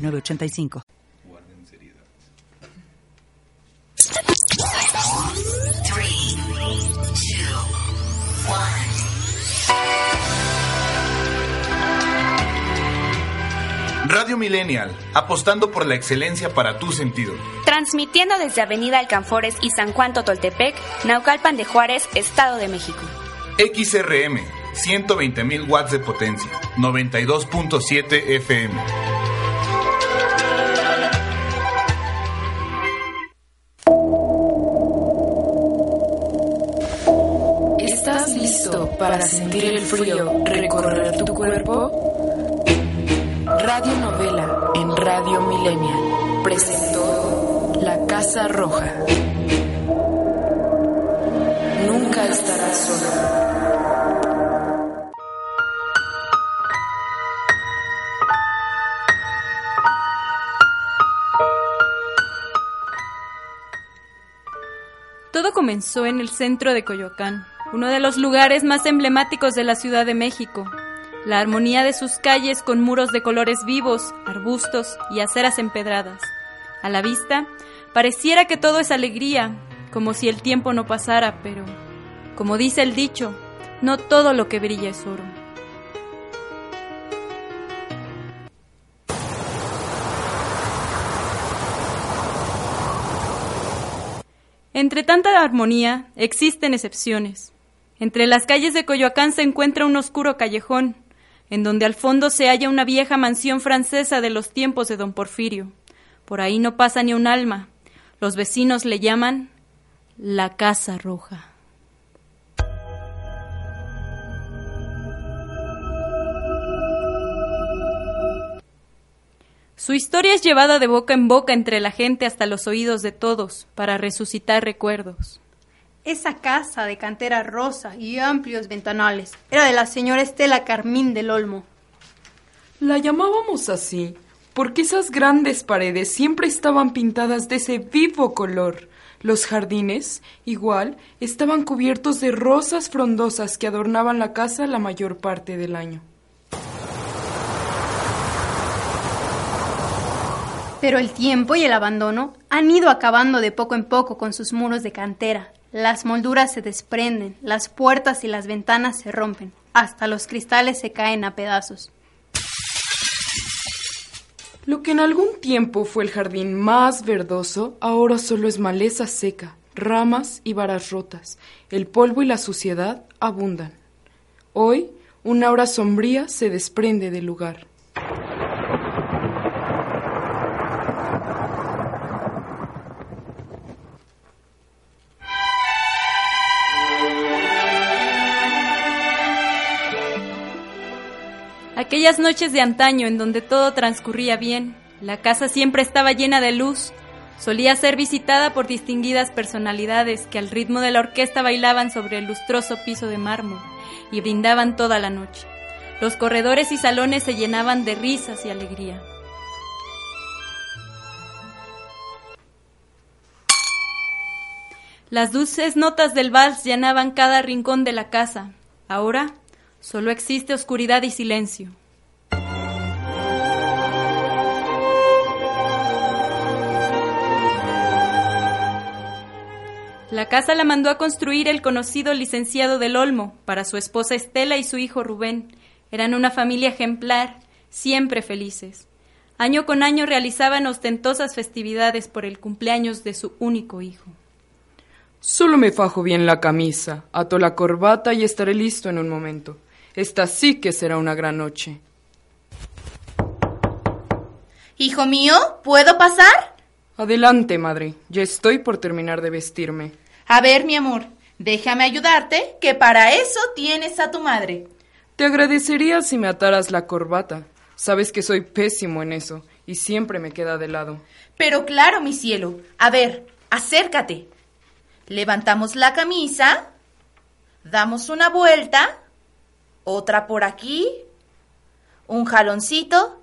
985. Guarden seriedad. Radio Millennial, apostando por la excelencia para tu sentido. Transmitiendo desde Avenida Alcanfores y San Juan Totoltepec, Naucalpan de Juárez, Estado de México. XRM, 120.000 watts de potencia, 92.7 FM. Para sentir el frío recorrer tu cuerpo? Radio Novela en Radio Millennial presentó La Casa Roja. Nunca estarás solo. Todo comenzó en el centro de Coyoacán, uno de los lugares más emblemáticos de la Ciudad de México. La armonía de sus calles con muros de colores vivos, arbustos y aceras empedradas. A la vista, pareciera que todo es alegría, como si el tiempo no pasara, pero, como dice el dicho, no todo lo que brilla es oro. Entre tanta armonía existen excepciones. Entre las calles de Coyoacán se encuentra un oscuro callejón, en donde al fondo se halla una vieja mansión francesa de los tiempos de don Porfirio. Por ahí no pasa ni un alma. Los vecinos le llaman la Casa Roja. Su historia es llevada de boca en boca entre la gente hasta los oídos de todos para resucitar recuerdos. Esa casa de cantera rosa y amplios ventanales era de la señora Estela Carmín del Olmo. La llamábamos así porque esas grandes paredes siempre estaban pintadas de ese vivo color. Los jardines, igual, estaban cubiertos de rosas frondosas que adornaban la casa la mayor parte del año. Pero el tiempo y el abandono han ido acabando de poco en poco con sus muros de cantera, las molduras se desprenden, las puertas y las ventanas se rompen, hasta los cristales se caen a pedazos. Lo que en algún tiempo fue el jardín más verdoso, ahora solo es maleza seca, ramas y varas rotas. El polvo y la suciedad abundan. Hoy, una aura sombría se desprende del lugar. Aquellas noches de antaño en donde todo transcurría bien, la casa siempre estaba llena de luz, solía ser visitada por distinguidas personalidades que al ritmo de la orquesta bailaban sobre el lustroso piso de mármol y brindaban toda la noche. Los corredores y salones se llenaban de risas y alegría. Las dulces notas del vals llenaban cada rincón de la casa. Ahora solo existe oscuridad y silencio. La casa la mandó a construir el conocido licenciado del Olmo para su esposa Estela y su hijo Rubén. Eran una familia ejemplar, siempre felices. Año con año realizaban ostentosas festividades por el cumpleaños de su único hijo. Solo me fajo bien la camisa, ato la corbata y estaré listo en un momento. Esta sí que será una gran noche. Hijo mío, ¿puedo pasar? Adelante, madre. Ya estoy por terminar de vestirme. A ver, mi amor, déjame ayudarte, que para eso tienes a tu madre. Te agradecería si me ataras la corbata. Sabes que soy pésimo en eso, y siempre me queda de lado. Pero claro, mi cielo. A ver, acércate. Levantamos la camisa, damos una vuelta, otra por aquí, un jaloncito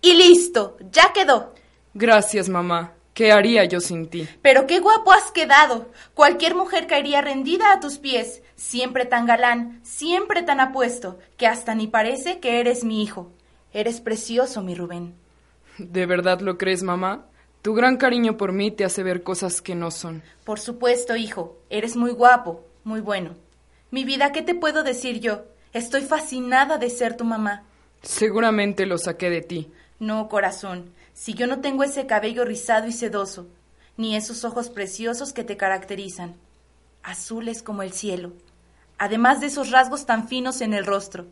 y listo, ya quedó. Gracias, mamá. ¿Qué haría yo sin ti? Pero qué guapo has quedado. Cualquier mujer caería rendida a tus pies. Siempre tan galán, siempre tan apuesto, que hasta ni parece que eres mi hijo. Eres precioso, mi Rubén. ¿De verdad lo crees, mamá? Tu gran cariño por mí te hace ver cosas que no son. Por supuesto, hijo. Eres muy guapo, muy bueno. Mi vida, ¿qué te puedo decir yo? Estoy fascinada de ser tu mamá. Seguramente lo saqué de ti. No, corazón si yo no tengo ese cabello rizado y sedoso, ni esos ojos preciosos que te caracterizan, azules como el cielo, además de esos rasgos tan finos en el rostro.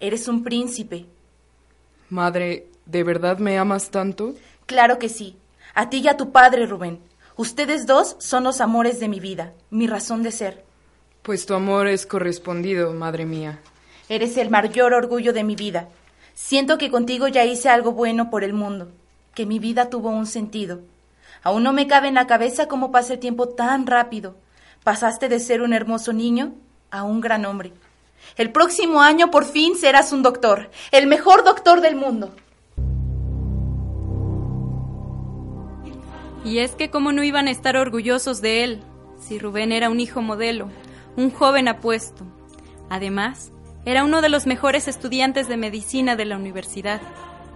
Eres un príncipe. Madre, ¿de verdad me amas tanto? Claro que sí. A ti y a tu padre, Rubén. Ustedes dos son los amores de mi vida, mi razón de ser. Pues tu amor es correspondido, madre mía. Eres el mayor orgullo de mi vida. Siento que contigo ya hice algo bueno por el mundo que mi vida tuvo un sentido. Aún no me cabe en la cabeza cómo pasa el tiempo tan rápido. Pasaste de ser un hermoso niño a un gran hombre. El próximo año por fin serás un doctor, el mejor doctor del mundo. Y es que cómo no iban a estar orgullosos de él, si Rubén era un hijo modelo, un joven apuesto. Además, era uno de los mejores estudiantes de medicina de la universidad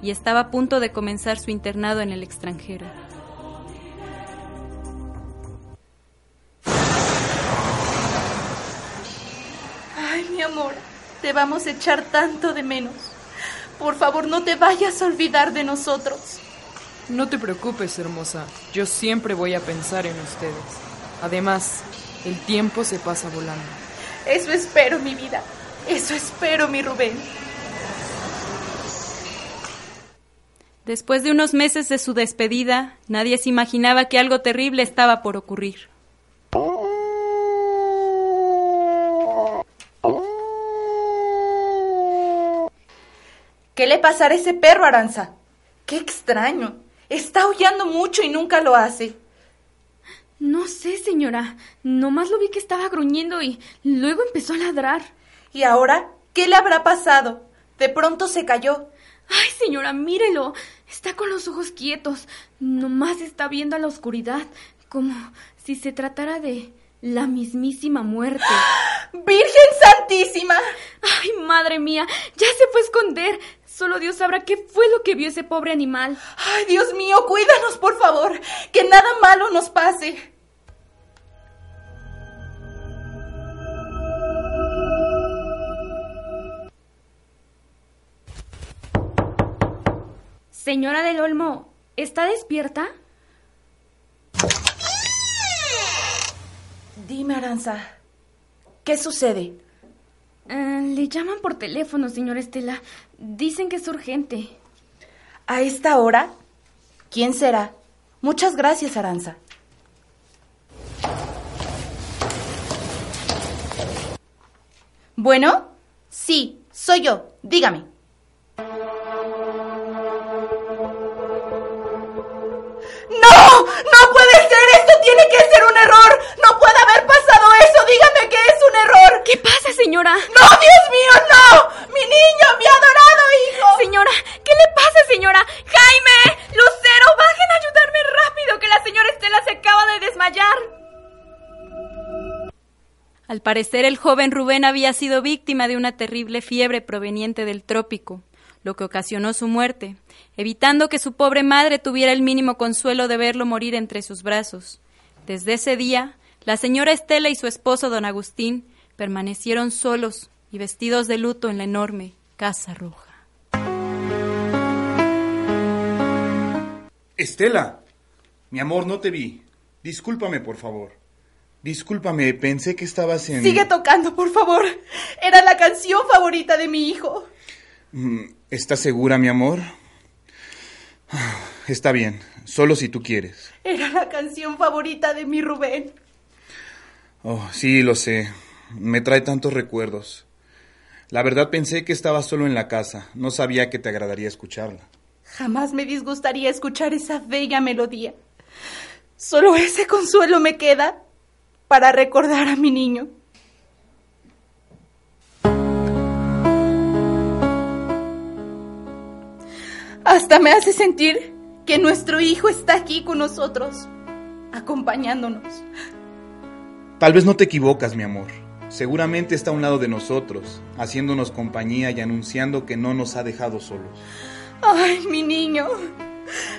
y estaba a punto de comenzar su internado en el extranjero. Ay, mi amor, te vamos a echar tanto de menos. Por favor, no te vayas a olvidar de nosotros. No te preocupes, hermosa. Yo siempre voy a pensar en ustedes. Además, el tiempo se pasa volando. Eso espero, mi vida. Eso espero, mi Rubén. Después de unos meses de su despedida, nadie se imaginaba que algo terrible estaba por ocurrir. ¿Qué le pasará a ese perro, Aranza? ¡Qué extraño! Está aullando mucho y nunca lo hace. No sé, señora. Nomás lo vi que estaba gruñendo y luego empezó a ladrar. ¿Y ahora? ¿Qué le habrá pasado? De pronto se cayó. Ay, señora, mírelo. Está con los ojos quietos. Nomás está viendo a la oscuridad, como si se tratara de la mismísima muerte. ¡Virgen Santísima! Ay, madre mía, ya se fue a esconder. Solo Dios sabrá qué fue lo que vio ese pobre animal. Ay, Dios mío, cuídanos, por favor. Que nada malo nos pase. Señora del Olmo, ¿está despierta? Dime, Aranza, ¿qué sucede? Eh, le llaman por teléfono, señora Estela. Dicen que es urgente. ¿A esta hora? ¿Quién será? Muchas gracias, Aranza. Bueno, sí, soy yo. Dígame. Tiene que ser un error! ¡No puede haber pasado eso! ¡Dígame que es un error! ¿Qué pasa, señora? ¡No, Dios mío, no! ¡Mi niño, mi adorado hijo! Señora, ¿qué le pasa, señora? ¡Jaime! ¡Lucero! ¡Bajen a ayudarme rápido! ¡Que la señora Estela se acaba de desmayar! Al parecer, el joven Rubén había sido víctima de una terrible fiebre proveniente del trópico lo que ocasionó su muerte, evitando que su pobre madre tuviera el mínimo consuelo de verlo morir entre sus brazos. Desde ese día, la señora Estela y su esposo don Agustín permanecieron solos y vestidos de luto en la enorme Casa Roja. Estela, mi amor, no te vi. Discúlpame, por favor. Discúlpame, pensé que estabas en... Sigue tocando, por favor. Era la canción favorita de mi hijo. Mm, ¿Estás segura, mi amor? Está bien, solo si tú quieres. Era la canción favorita de mi Rubén. Oh, sí, lo sé. Me trae tantos recuerdos. La verdad pensé que estaba solo en la casa. No sabía que te agradaría escucharla. Jamás me disgustaría escuchar esa bella melodía. Solo ese consuelo me queda para recordar a mi niño. Hasta me hace sentir que nuestro hijo está aquí con nosotros, acompañándonos. Tal vez no te equivocas, mi amor. Seguramente está a un lado de nosotros, haciéndonos compañía y anunciando que no nos ha dejado solos. Ay, mi niño,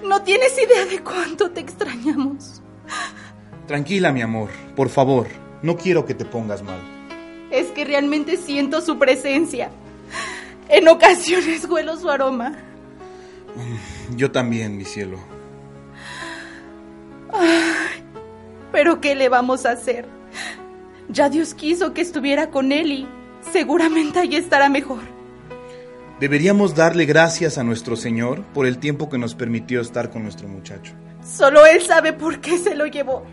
no tienes idea de cuánto te extrañamos. Tranquila, mi amor, por favor, no quiero que te pongas mal. Es que realmente siento su presencia. En ocasiones huelo su aroma. Yo también, mi cielo. Ay, pero ¿qué le vamos a hacer? Ya Dios quiso que estuviera con él y seguramente allí estará mejor. Deberíamos darle gracias a nuestro Señor por el tiempo que nos permitió estar con nuestro muchacho. Solo Él sabe por qué se lo llevó.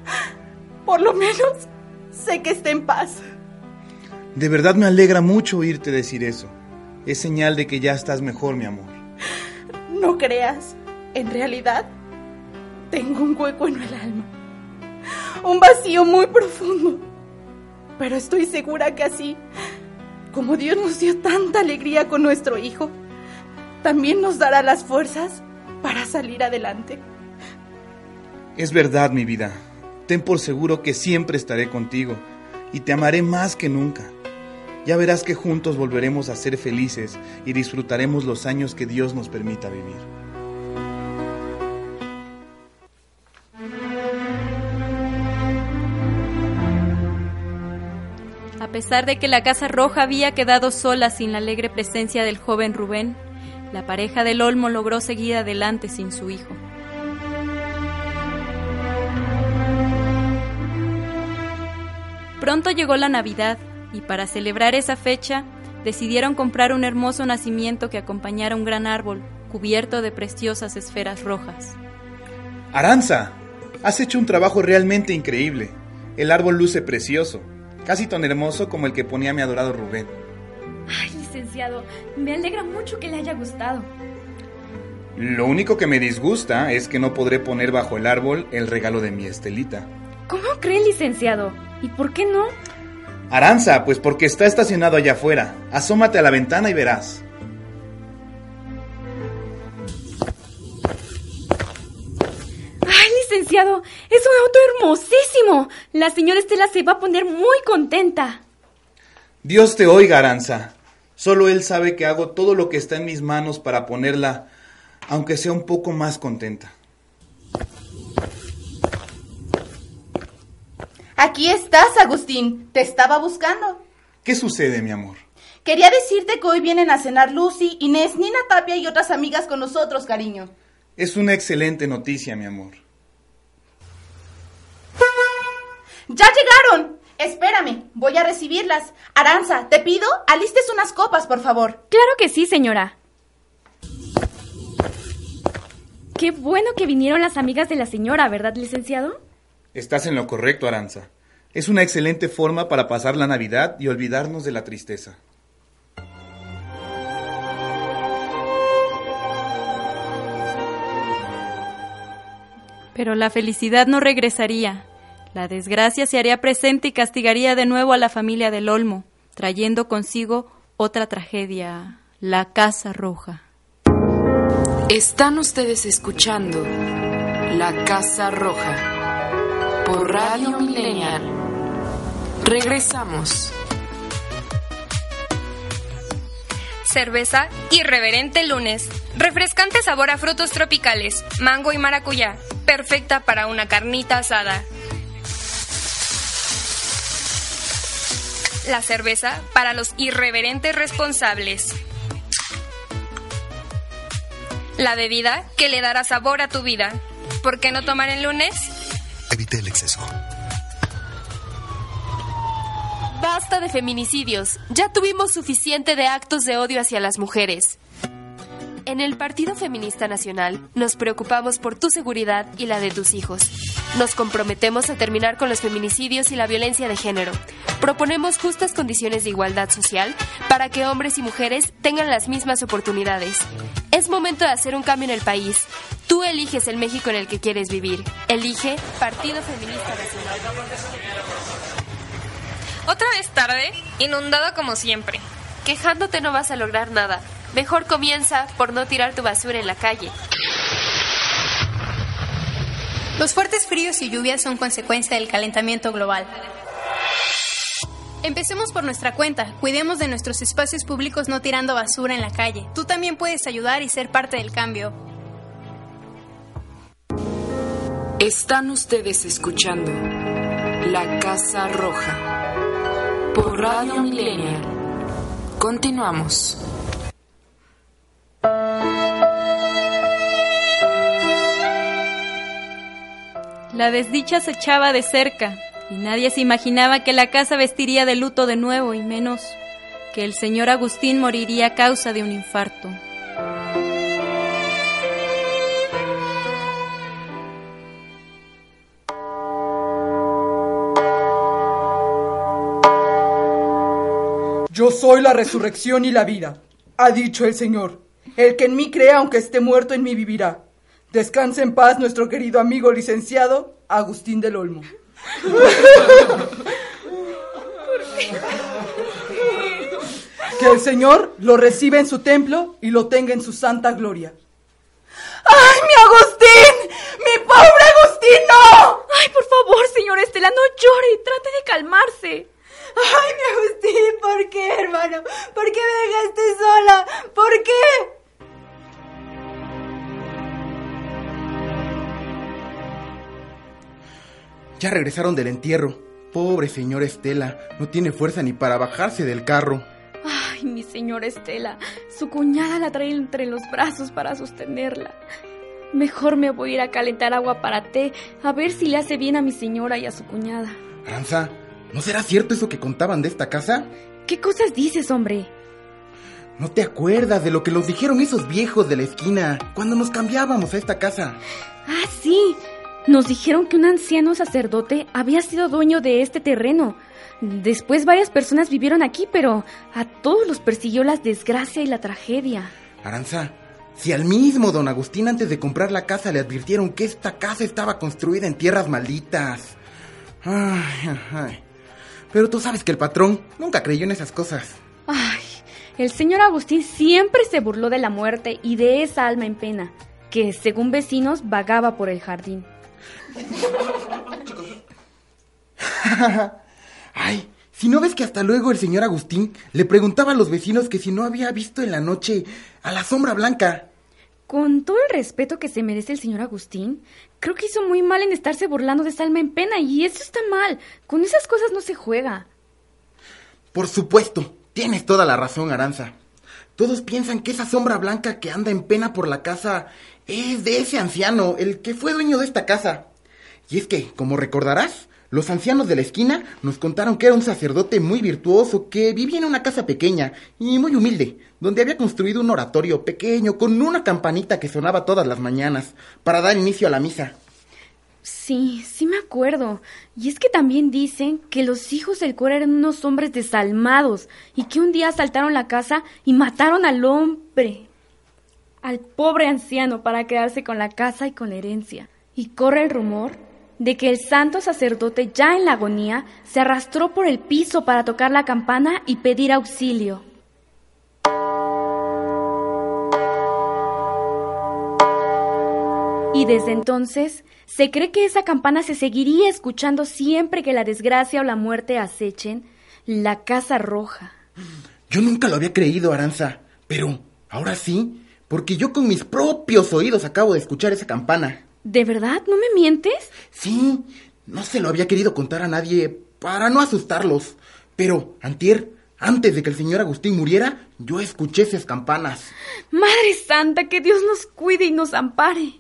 Por lo menos sé que está en paz. De verdad me alegra mucho oírte decir eso. Es señal de que ya estás mejor, mi amor. No creas. En realidad, tengo un hueco en el alma. Un vacío muy profundo. Pero estoy segura que así, como Dios nos dio tanta alegría con nuestro hijo, también nos dará las fuerzas para salir adelante. Es verdad, mi vida. Ten por seguro que siempre estaré contigo y te amaré más que nunca. Ya verás que juntos volveremos a ser felices y disfrutaremos los años que Dios nos permita vivir. A pesar de que la Casa Roja había quedado sola sin la alegre presencia del joven Rubén, la pareja del Olmo logró seguir adelante sin su hijo. Pronto llegó la Navidad y para celebrar esa fecha decidieron comprar un hermoso nacimiento que acompañara un gran árbol cubierto de preciosas esferas rojas. Aranza, has hecho un trabajo realmente increíble. El árbol luce precioso, casi tan hermoso como el que ponía mi adorado Rubén. Ay, licenciado, me alegra mucho que le haya gustado. Lo único que me disgusta es que no podré poner bajo el árbol el regalo de mi Estelita. ¿Cómo cree, licenciado? ¿Y por qué no? Aranza, pues porque está estacionado allá afuera. Asómate a la ventana y verás. ¡Ay, licenciado! ¡Es un auto hermosísimo! La señora Estela se va a poner muy contenta. Dios te oiga, Aranza. Solo Él sabe que hago todo lo que está en mis manos para ponerla, aunque sea un poco más contenta. Aquí estás, Agustín. Te estaba buscando. ¿Qué sucede, mi amor? Quería decirte que hoy vienen a cenar Lucy, Inés, Nina Tapia y otras amigas con nosotros, cariño. Es una excelente noticia, mi amor. ¡Ya llegaron! Espérame, voy a recibirlas. Aranza, te pido, alistes unas copas, por favor. Claro que sí, señora. Qué bueno que vinieron las amigas de la señora, ¿verdad, licenciado? Estás en lo correcto, Aranza. Es una excelente forma para pasar la Navidad y olvidarnos de la tristeza. Pero la felicidad no regresaría. La desgracia se haría presente y castigaría de nuevo a la familia del Olmo, trayendo consigo otra tragedia, la Casa Roja. Están ustedes escuchando La Casa Roja por Radio Millennial. Regresamos. Cerveza Irreverente Lunes. Refrescante sabor a frutos tropicales, mango y maracuyá. Perfecta para una carnita asada. La cerveza para los irreverentes responsables. La bebida que le dará sabor a tu vida. ¿Por qué no tomar el lunes? Evite el exceso. Basta de feminicidios. Ya tuvimos suficiente de actos de odio hacia las mujeres. En el Partido Feminista Nacional nos preocupamos por tu seguridad y la de tus hijos. Nos comprometemos a terminar con los feminicidios y la violencia de género. Proponemos justas condiciones de igualdad social para que hombres y mujeres tengan las mismas oportunidades. Es momento de hacer un cambio en el país. Tú eliges el México en el que quieres vivir. Elige Partido Feminista Nacional. Otra vez tarde, inundado como siempre. Quejándote no vas a lograr nada. Mejor comienza por no tirar tu basura en la calle. Los fuertes fríos y lluvias son consecuencia del calentamiento global. Empecemos por nuestra cuenta, cuidemos de nuestros espacios públicos no tirando basura en la calle. Tú también puedes ayudar y ser parte del cambio. Están ustedes escuchando La Casa Roja por Radio Millennial. Continuamos. La desdicha se echaba de cerca y nadie se imaginaba que la casa vestiría de luto de nuevo y menos que el señor Agustín moriría a causa de un infarto. Yo soy la resurrección y la vida, ha dicho el Señor. El que en mí crea, aunque esté muerto, en mí vivirá. Descanse en paz nuestro querido amigo licenciado Agustín del Olmo. Que el Señor lo reciba en su templo y lo tenga en su santa gloria. ¡Ay, mi Agustín! ¡Mi pobre Agustín, no! Ay, por favor, señor Estela, no llore, trate de calmarse. Ay, mi Agustín, ¿por qué, hermano? ¿Por qué me dejaste sola? ¿Por qué? Ya regresaron del entierro. Pobre señora Estela, no tiene fuerza ni para bajarse del carro. Ay, mi señora Estela, su cuñada la trae entre los brazos para sostenerla. Mejor me voy a ir a calentar agua para té, a ver si le hace bien a mi señora y a su cuñada. Aranza, ¿no será cierto eso que contaban de esta casa? ¿Qué cosas dices, hombre? ¿No te acuerdas de lo que nos dijeron esos viejos de la esquina cuando nos cambiábamos a esta casa? Ah, sí. Nos dijeron que un anciano sacerdote había sido dueño de este terreno. Después varias personas vivieron aquí, pero a todos los persiguió la desgracia y la tragedia. Aranza, si al mismo don Agustín antes de comprar la casa le advirtieron que esta casa estaba construida en tierras malditas. Ay, ay. Pero tú sabes que el patrón nunca creyó en esas cosas. Ay, el señor Agustín siempre se burló de la muerte y de esa alma en pena, que según vecinos vagaba por el jardín. Ay, si no ves que hasta luego el señor Agustín le preguntaba a los vecinos que si no había visto en la noche a la sombra blanca. Con todo el respeto que se merece el señor Agustín, creo que hizo muy mal en estarse burlando de esa alma en pena y eso está mal. Con esas cosas no se juega. Por supuesto, tienes toda la razón, Aranza. Todos piensan que esa sombra blanca que anda en pena por la casa es de ese anciano, el que fue dueño de esta casa. Y es que, como recordarás, los ancianos de la esquina nos contaron que era un sacerdote muy virtuoso que vivía en una casa pequeña y muy humilde, donde había construido un oratorio pequeño con una campanita que sonaba todas las mañanas para dar inicio a la misa. Sí, sí me acuerdo. Y es que también dicen que los hijos del cura eran unos hombres desalmados y que un día asaltaron la casa y mataron al hombre, al pobre anciano, para quedarse con la casa y con la herencia. Y corre el rumor de que el santo sacerdote ya en la agonía se arrastró por el piso para tocar la campana y pedir auxilio. Y desde entonces se cree que esa campana se seguiría escuchando siempre que la desgracia o la muerte acechen la casa roja. Yo nunca lo había creído, Aranza, pero ahora sí, porque yo con mis propios oídos acabo de escuchar esa campana. ¿De verdad? ¿No me mientes? Sí, no se lo había querido contar a nadie para no asustarlos. Pero, antier, antes de que el señor Agustín muriera, yo escuché esas campanas. Madre Santa, que Dios nos cuide y nos ampare.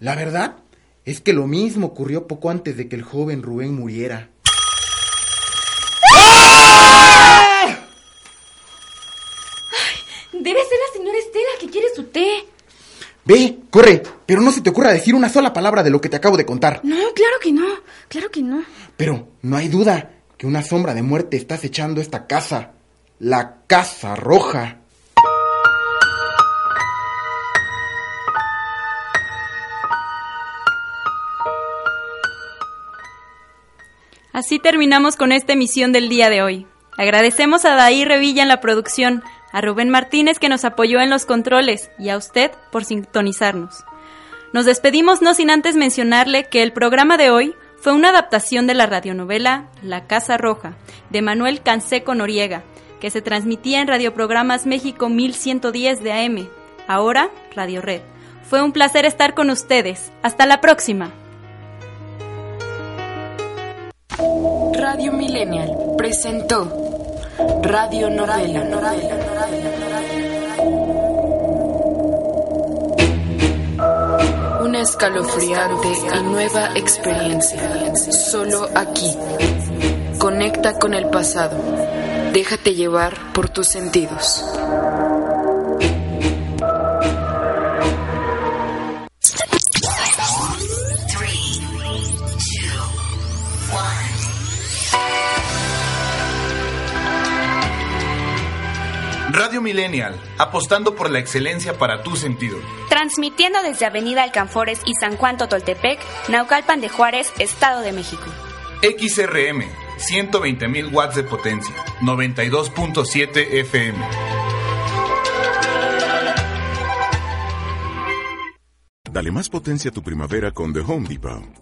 La verdad es que lo mismo ocurrió poco antes de que el joven Rubén muriera. Debe ser la señora Estela que quiere su té. Ve, corre, pero no se te ocurra decir una sola palabra de lo que te acabo de contar. No, claro que no, claro que no. Pero no hay duda que una sombra de muerte está acechando esta casa. La Casa Roja. Así terminamos con esta emisión del día de hoy. Agradecemos a Daí Revilla en la producción, a Rubén Martínez que nos apoyó en los controles y a usted por sintonizarnos. Nos despedimos no sin antes mencionarle que el programa de hoy fue una adaptación de la radionovela La Casa Roja de Manuel Canseco Noriega, que se transmitía en Radioprogramas México 1110 de AM, ahora Radio Red. Fue un placer estar con ustedes. Hasta la próxima. Radio Millennial presentó Radio Novela. Una escalofriante y nueva experiencia. Solo aquí. Conecta con el pasado. Déjate llevar por tus sentidos. Millennial, apostando por la excelencia para tu sentido. Transmitiendo desde Avenida Alcanfores y San Juan Totoltepec, Naucalpan de Juárez, Estado de México. XRM, 120.000 watts de potencia, 92.7 FM. Dale más potencia a tu primavera con The Home Depot.